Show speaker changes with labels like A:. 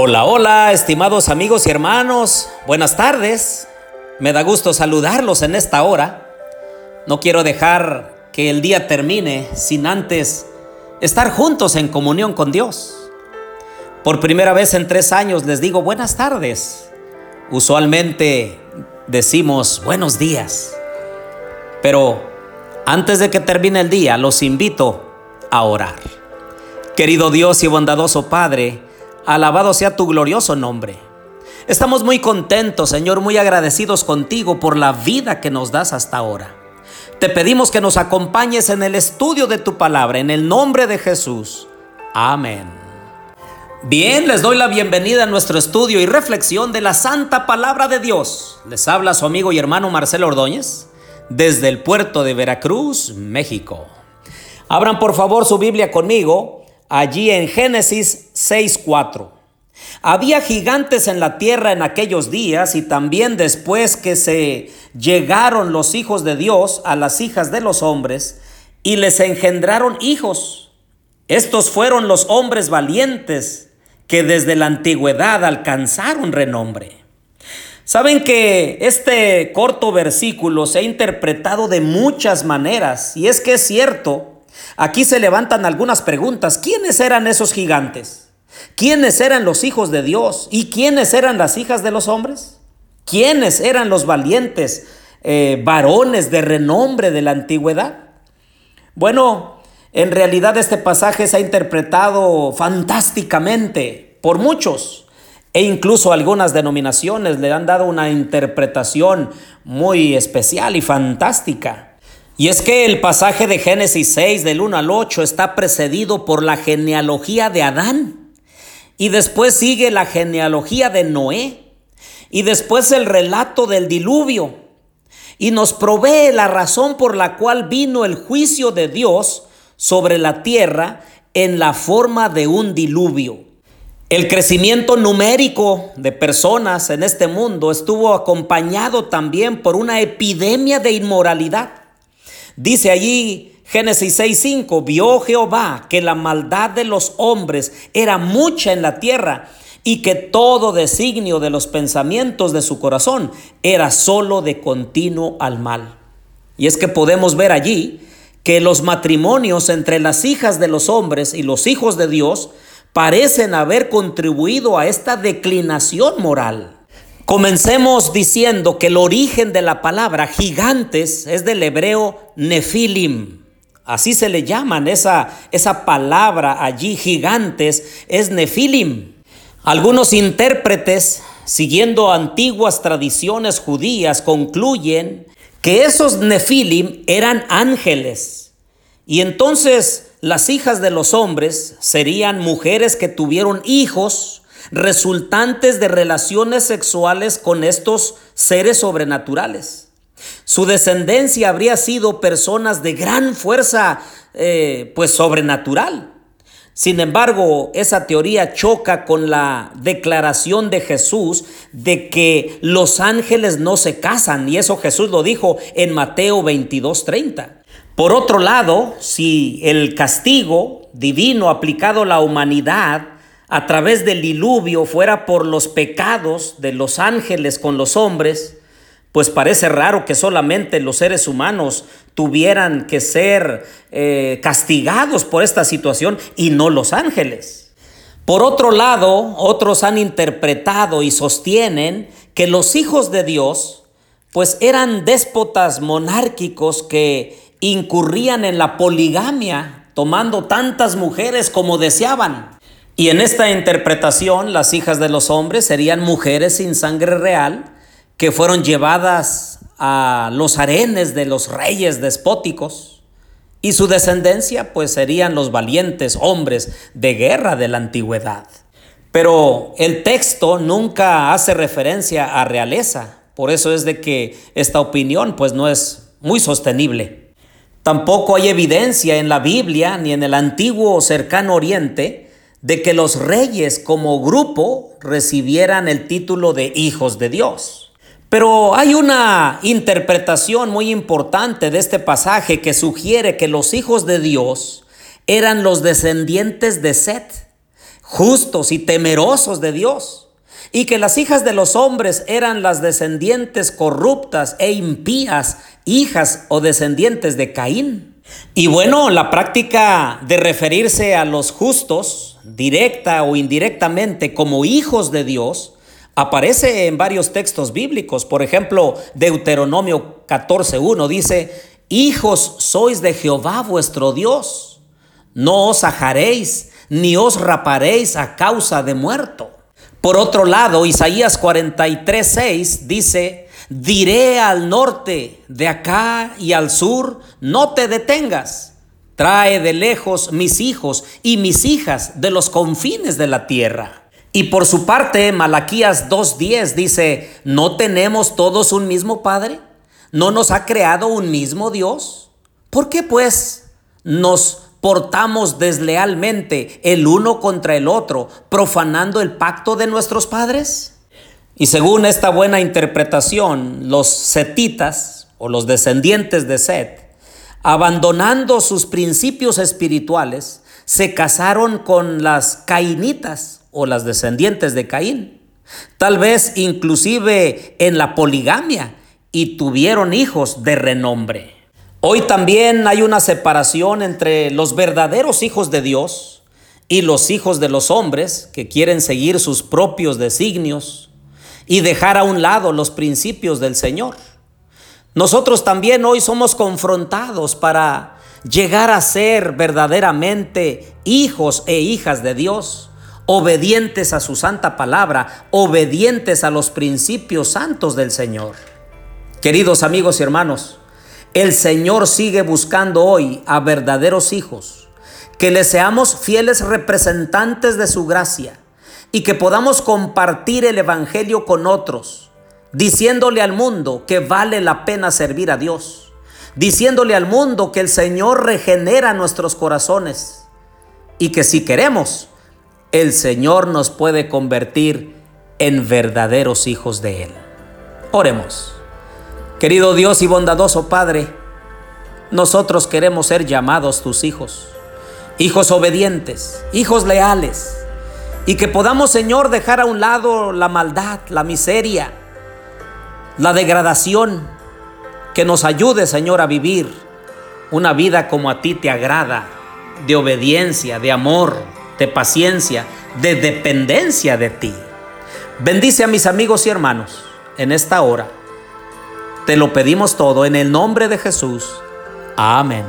A: Hola, hola, estimados amigos y hermanos, buenas tardes. Me da gusto saludarlos en esta hora. No quiero dejar que el día termine sin antes estar juntos en comunión con Dios. Por primera vez en tres años les digo buenas tardes. Usualmente decimos buenos días. Pero antes de que termine el día, los invito a orar. Querido Dios y bondadoso Padre, Alabado sea tu glorioso nombre. Estamos muy contentos, Señor, muy agradecidos contigo por la vida que nos das hasta ahora. Te pedimos que nos acompañes en el estudio de tu palabra, en el nombre de Jesús. Amén. Bien, les doy la bienvenida a nuestro estudio y reflexión de la santa palabra de Dios. Les habla su amigo y hermano Marcelo Ordóñez desde el puerto de Veracruz, México. Abran por favor su Biblia conmigo allí en Génesis 6.4. Había gigantes en la tierra en aquellos días y también después que se llegaron los hijos de Dios a las hijas de los hombres y les engendraron hijos. Estos fueron los hombres valientes que desde la antigüedad alcanzaron renombre. Saben que este corto versículo se ha interpretado de muchas maneras y es que es cierto Aquí se levantan algunas preguntas. ¿Quiénes eran esos gigantes? ¿Quiénes eran los hijos de Dios? ¿Y quiénes eran las hijas de los hombres? ¿Quiénes eran los valientes eh, varones de renombre de la antigüedad? Bueno, en realidad este pasaje se ha interpretado fantásticamente por muchos e incluso algunas denominaciones le han dado una interpretación muy especial y fantástica. Y es que el pasaje de Génesis 6 del 1 al 8 está precedido por la genealogía de Adán. Y después sigue la genealogía de Noé. Y después el relato del diluvio. Y nos provee la razón por la cual vino el juicio de Dios sobre la tierra en la forma de un diluvio. El crecimiento numérico de personas en este mundo estuvo acompañado también por una epidemia de inmoralidad. Dice allí Génesis 6:5, vio Jehová que la maldad de los hombres era mucha en la tierra y que todo designio de los pensamientos de su corazón era solo de continuo al mal. Y es que podemos ver allí que los matrimonios entre las hijas de los hombres y los hijos de Dios parecen haber contribuido a esta declinación moral. Comencemos diciendo que el origen de la palabra gigantes es del hebreo nefilim. Así se le llaman esa, esa palabra allí, gigantes, es nefilim. Algunos intérpretes, siguiendo antiguas tradiciones judías, concluyen que esos nefilim eran ángeles. Y entonces las hijas de los hombres serían mujeres que tuvieron hijos resultantes de relaciones sexuales con estos seres sobrenaturales. Su descendencia habría sido personas de gran fuerza, eh, pues sobrenatural. Sin embargo, esa teoría choca con la declaración de Jesús de que los ángeles no se casan, y eso Jesús lo dijo en Mateo 22:30. Por otro lado, si el castigo divino aplicado a la humanidad a través del diluvio fuera por los pecados de los ángeles con los hombres, pues parece raro que solamente los seres humanos tuvieran que ser eh, castigados por esta situación y no los ángeles. Por otro lado, otros han interpretado y sostienen que los hijos de Dios pues eran déspotas monárquicos que incurrían en la poligamia, tomando tantas mujeres como deseaban. Y en esta interpretación, las hijas de los hombres serían mujeres sin sangre real que fueron llevadas a los arenes de los reyes despóticos. Y su descendencia, pues serían los valientes hombres de guerra de la antigüedad. Pero el texto nunca hace referencia a realeza. Por eso es de que esta opinión, pues no es muy sostenible. Tampoco hay evidencia en la Biblia ni en el antiguo cercano oriente de que los reyes como grupo recibieran el título de hijos de Dios. Pero hay una interpretación muy importante de este pasaje que sugiere que los hijos de Dios eran los descendientes de Set. justos y temerosos de Dios, y que las hijas de los hombres eran las descendientes corruptas e impías, hijas o descendientes de Caín. Y bueno, la práctica de referirse a los justos, directa o indirectamente, como hijos de Dios, aparece en varios textos bíblicos. Por ejemplo, Deuteronomio 14.1 dice, Hijos sois de Jehová vuestro Dios, no os ajaréis, ni os raparéis a causa de muerto. Por otro lado, Isaías 43.6 dice, diré al norte, de acá y al sur, no te detengas. Trae de lejos mis hijos y mis hijas de los confines de la tierra. Y por su parte, Malaquías 2.10 dice, ¿no tenemos todos un mismo Padre? ¿No nos ha creado un mismo Dios? ¿Por qué pues nos portamos deslealmente el uno contra el otro, profanando el pacto de nuestros padres? Y según esta buena interpretación, los setitas o los descendientes de Set, abandonando sus principios espirituales, se casaron con las cainitas o las descendientes de Caín, tal vez inclusive en la poligamia, y tuvieron hijos de renombre. Hoy también hay una separación entre los verdaderos hijos de Dios y los hijos de los hombres que quieren seguir sus propios designios, y dejar a un lado los principios del Señor. Nosotros también hoy somos confrontados para llegar a ser verdaderamente hijos e hijas de Dios, obedientes a su santa palabra, obedientes a los principios santos del Señor. Queridos amigos y hermanos, el Señor sigue buscando hoy a verdaderos hijos, que le seamos fieles representantes de su gracia y que podamos compartir el Evangelio con otros, diciéndole al mundo que vale la pena servir a Dios, diciéndole al mundo que el Señor regenera nuestros corazones y que si queremos, el Señor nos puede convertir en verdaderos hijos de Él. Oremos. Querido Dios y bondadoso Padre, nosotros queremos ser llamados tus hijos, hijos obedientes, hijos leales, y que podamos, Señor, dejar a un lado la maldad, la miseria, la degradación. Que nos ayude, Señor, a vivir una vida como a ti te agrada, de obediencia, de amor, de paciencia, de dependencia de ti. Bendice a mis amigos y hermanos en esta hora. Te lo pedimos todo en el nombre de Jesús. Amén.